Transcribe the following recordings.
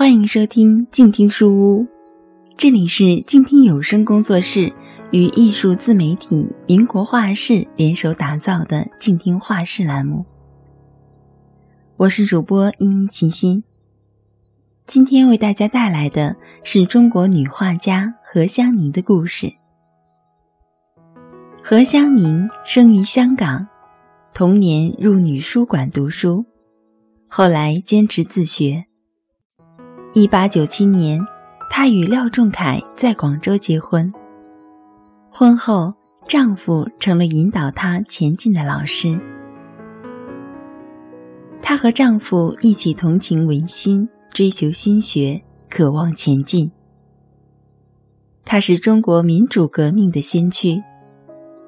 欢迎收听静听书屋，这里是静听有声工作室与艺术自媒体民国画室联手打造的静听画室栏目。我是主播依依齐心，今天为大家带来的是中国女画家何香凝的故事。何香凝生于香港，童年入女书馆读书，后来坚持自学。一八九七年，她与廖仲恺在广州结婚。婚后，丈夫成了引导她前进的老师。她和丈夫一起同情维新，追求新学，渴望前进。她是中国民主革命的先驱，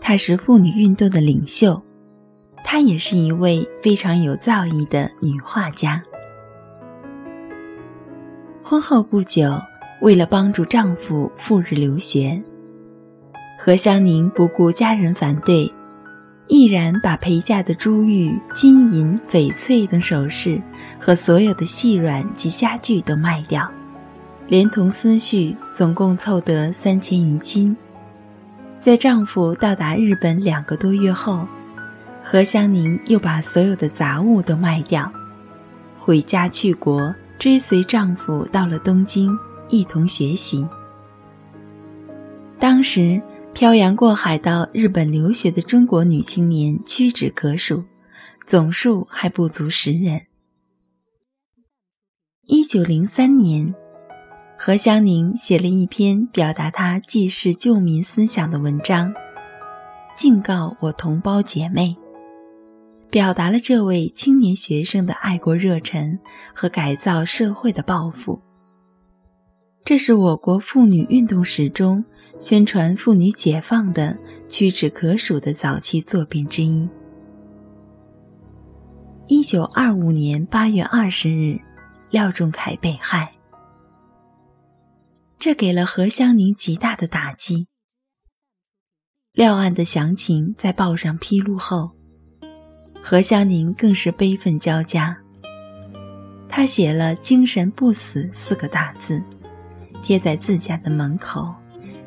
她是妇女运动的领袖，她也是一位非常有造诣的女画家。婚后不久，为了帮助丈夫赴日留学，何香凝不顾家人反对，毅然把陪嫁的珠玉、金银、翡翠等首饰和所有的细软及家具都卖掉，连同思绪总共凑得三千余金。在丈夫到达日本两个多月后，何香凝又把所有的杂物都卖掉，回家去国。追随丈夫到了东京，一同学习。当时漂洋过海到日本留学的中国女青年屈指可数，总数还不足十人。一九零三年，何香凝写了一篇表达她济世救民思想的文章，敬告我同胞姐妹。表达了这位青年学生的爱国热忱和改造社会的抱负。这是我国妇女运动史中宣传妇女解放的屈指可数的早期作品之一。一九二五年八月二十日，廖仲恺被害，这给了何香凝极大的打击。廖案的详情在报上披露后。何香凝更是悲愤交加。她写了“精神不死”四个大字，贴在自家的门口，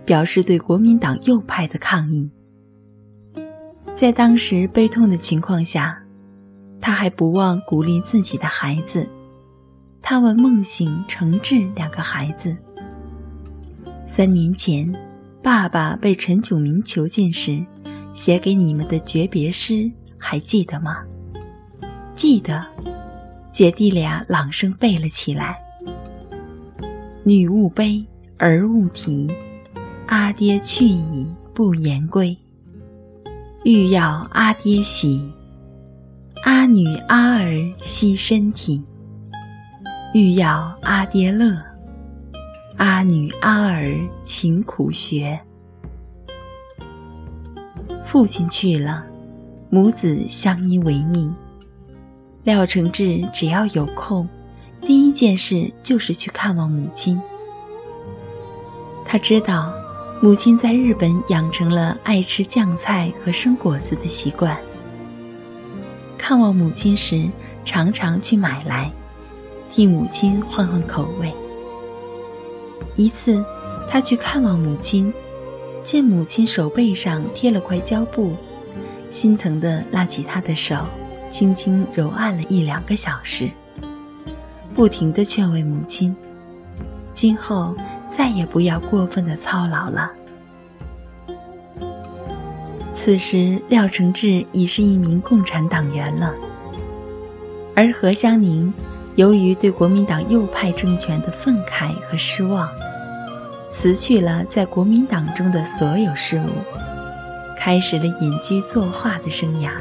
表示对国民党右派的抗议。在当时悲痛的情况下，他还不忘鼓励自己的孩子。他问孟醒、程志两个孩子：“三年前，爸爸被陈炯明囚禁时，写给你们的诀别诗。”还记得吗？记得，姐弟俩朗声背了起来：“女勿悲，儿勿啼，阿爹去矣不言归。欲要阿爹喜，阿女阿儿惜身体。欲要阿爹乐，阿女阿儿勤苦学。父亲去了。”母子相依为命，廖承志只要有空，第一件事就是去看望母亲。他知道，母亲在日本养成了爱吃酱菜和生果子的习惯。看望母亲时，常常去买来，替母亲换换口味。一次，他去看望母亲，见母亲手背上贴了块胶布。心疼地拉起他的手，轻轻揉按了一两个小时，不停地劝慰母亲，今后再也不要过分的操劳了。此时，廖承志已是一名共产党员了，而何香凝由于对国民党右派政权的愤慨和失望，辞去了在国民党中的所有事务。开始了隐居作画的生涯。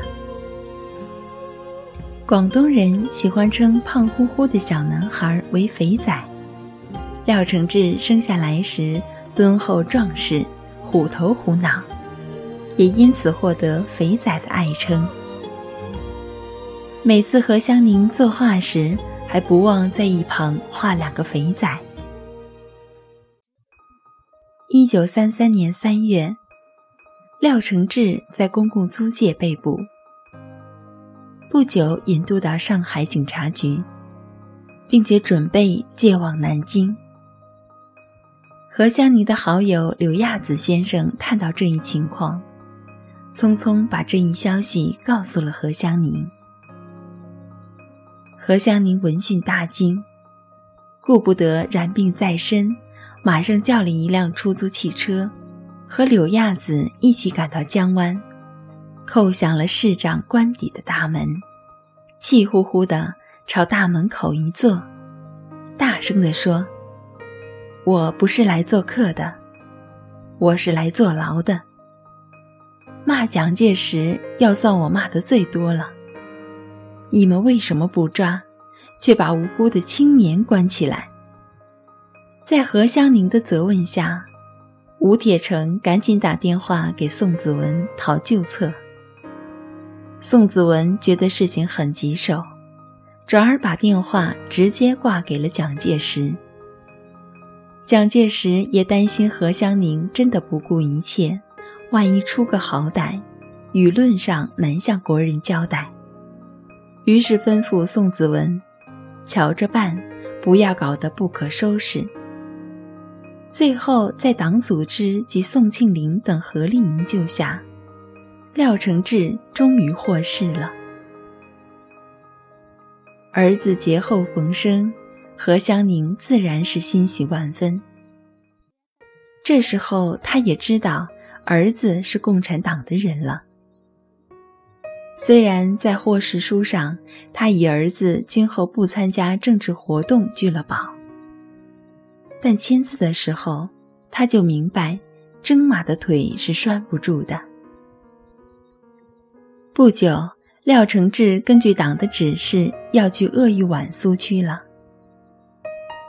广东人喜欢称胖乎乎的小男孩为“肥仔”，廖承志生下来时敦厚壮实、虎头虎脑，也因此获得“肥仔”的爱称。每次和香凝作画时，还不忘在一旁画两个肥仔。一九三三年三月。廖承志在公共租界被捕，不久引渡到上海警察局。并且准备借往南京。何香凝的好友柳亚子先生看到这一情况，匆匆把这一消息告诉了何香凝。何香凝闻讯大惊，顾不得染病在身，马上叫了一辆出租汽车，和柳亚子一起赶到江湾，叩响了市长官邸的大门，气呼呼地朝大门口一坐，大声地说。我不是来做客的，我是来坐牢的。骂蒋介石要算我骂的最多了。你们为什么不抓，却把无辜的青年关起来？在何香凝的责问下，吴铁城赶紧打电话给宋子文讨救策。宋子文觉得事情很棘手，转而把电话直接挂给了蒋介石。蒋介石也担心何香凝真的不顾一切，万一出个好歹，舆论上难向国人交代，于是吩咐宋子文：“瞧着办，不要搞得不可收拾。”最后，在党组织及宋庆龄等合力营救下，廖承志终于获释了。儿子劫后逢生。何香凝自然是欣喜万分。这时候，他也知道儿子是共产党的人了。虽然在获释书上，他以儿子今后不参加政治活动据了保，但签字的时候，他就明白，征马的腿是拴不住的。不久，廖承志根据党的指示，要去鄂豫皖苏区了。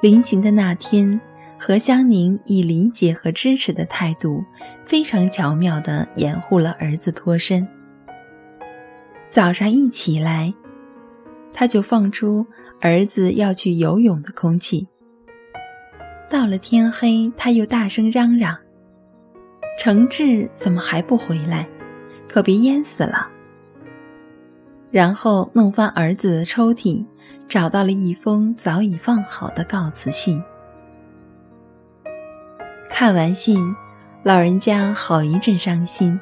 临行的那天，何香凝以理解和支持的态度，非常巧妙地掩护了儿子脱身。早上一起来，他就放出儿子要去游泳的空气。到了天黑，他又大声嚷嚷：“承志怎么还不回来？可别淹死了！”然后弄翻儿子的抽屉。找到了一封早已放好的告辞信。看完信，老人家好一阵伤心。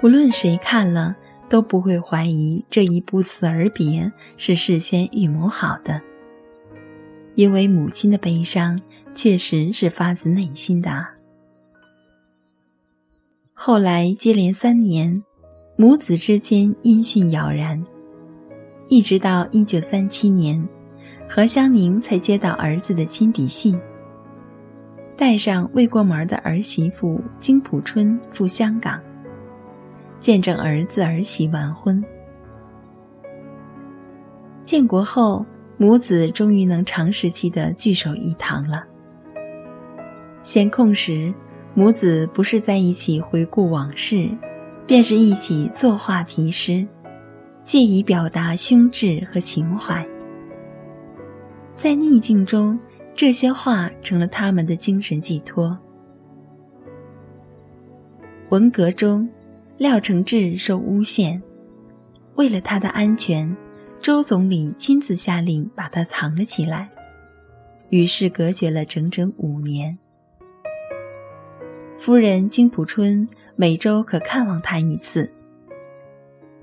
不论谁看了，都不会怀疑这一不辞而别是事先预谋好的，因为母亲的悲伤确实是发自内心的。后来接连三年，母子之间音讯杳然。一直到一九三七年，何香凝才接到儿子的亲笔信，带上未过门的儿媳妇金普春赴香港，见证儿子儿媳完婚。建国后，母子终于能长时期的聚首一堂了。闲空时，母子不是在一起回顾往事，便是一起作画题诗。借以表达胸志和情怀，在逆境中，这些话成了他们的精神寄托。文革中，廖承志受诬陷，为了他的安全，周总理亲自下令把他藏了起来，与世隔绝了整整五年。夫人金普春每周可看望他一次。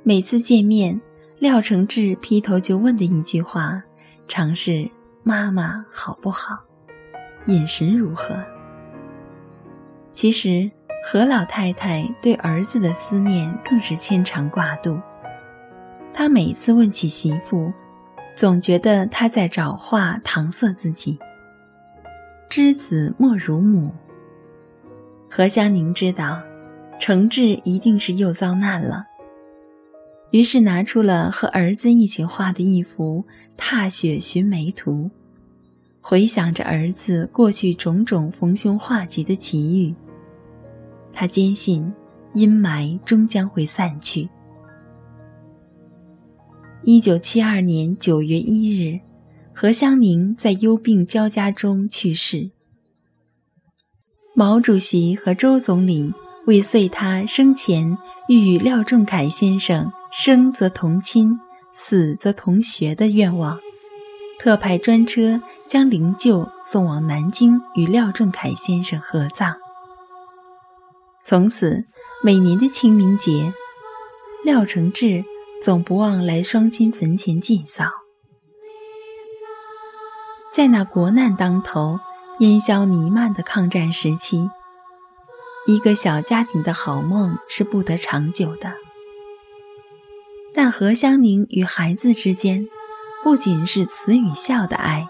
每次见面，廖承志劈头就问的一句话，常是“妈妈好不好，饮食如何？”其实何老太太对儿子的思念更是牵肠挂肚。他每次问起媳妇，总觉得她在找话搪塞自己。知子莫如母。何香凝知道，承志一定是又遭难了。于是拿出了和儿子一起画的一幅《踏雪寻梅图》，回想着儿子过去种种逢凶化吉的奇遇。他坚信阴霾终将会散去。一九七二年九月一日，何香凝在忧病交加中去世。毛主席和周总理为遂他生前欲与廖仲恺先生。生则同亲，死则同学的愿望，特派专车将灵柩送往南京与廖仲恺先生合葬。从此，每年的清明节，廖承志总不忘来双亲坟前祭扫。在那国难当头、烟消弥漫的抗战时期，一个小家庭的好梦是不得长久的。但何香凝与孩子之间，不仅是慈与孝的爱，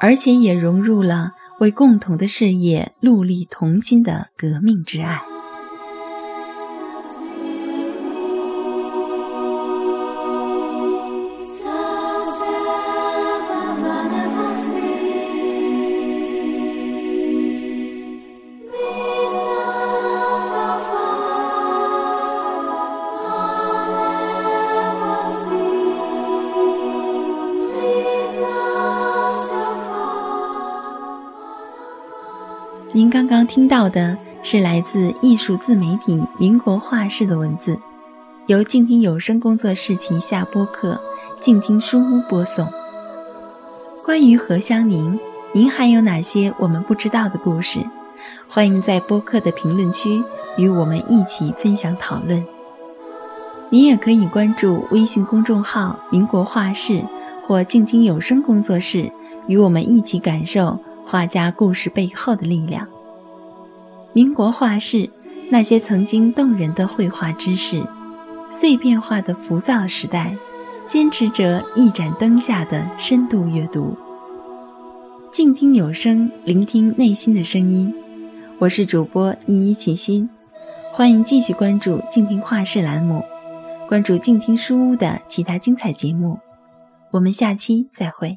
而且也融入了为共同的事业戮力同心的革命之爱。刚刚听到的是来自艺术自媒体“民国画室”的文字，由静听有声工作室旗下播客“静听书屋”播送。关于何香凝，您还有哪些我们不知道的故事？欢迎在播客的评论区与我们一起分享讨论。您也可以关注微信公众号“民国画室”或“静听有声工作室”，与我们一起感受。画家故事背后的力量。民国画室，那些曾经动人的绘画知识，碎片化的浮躁时代，坚持着一盏灯下的深度阅读。静听有声，聆听内心的声音。我是主播依依齐心，欢迎继续关注静听画室栏目，关注静听书屋的其他精彩节目。我们下期再会。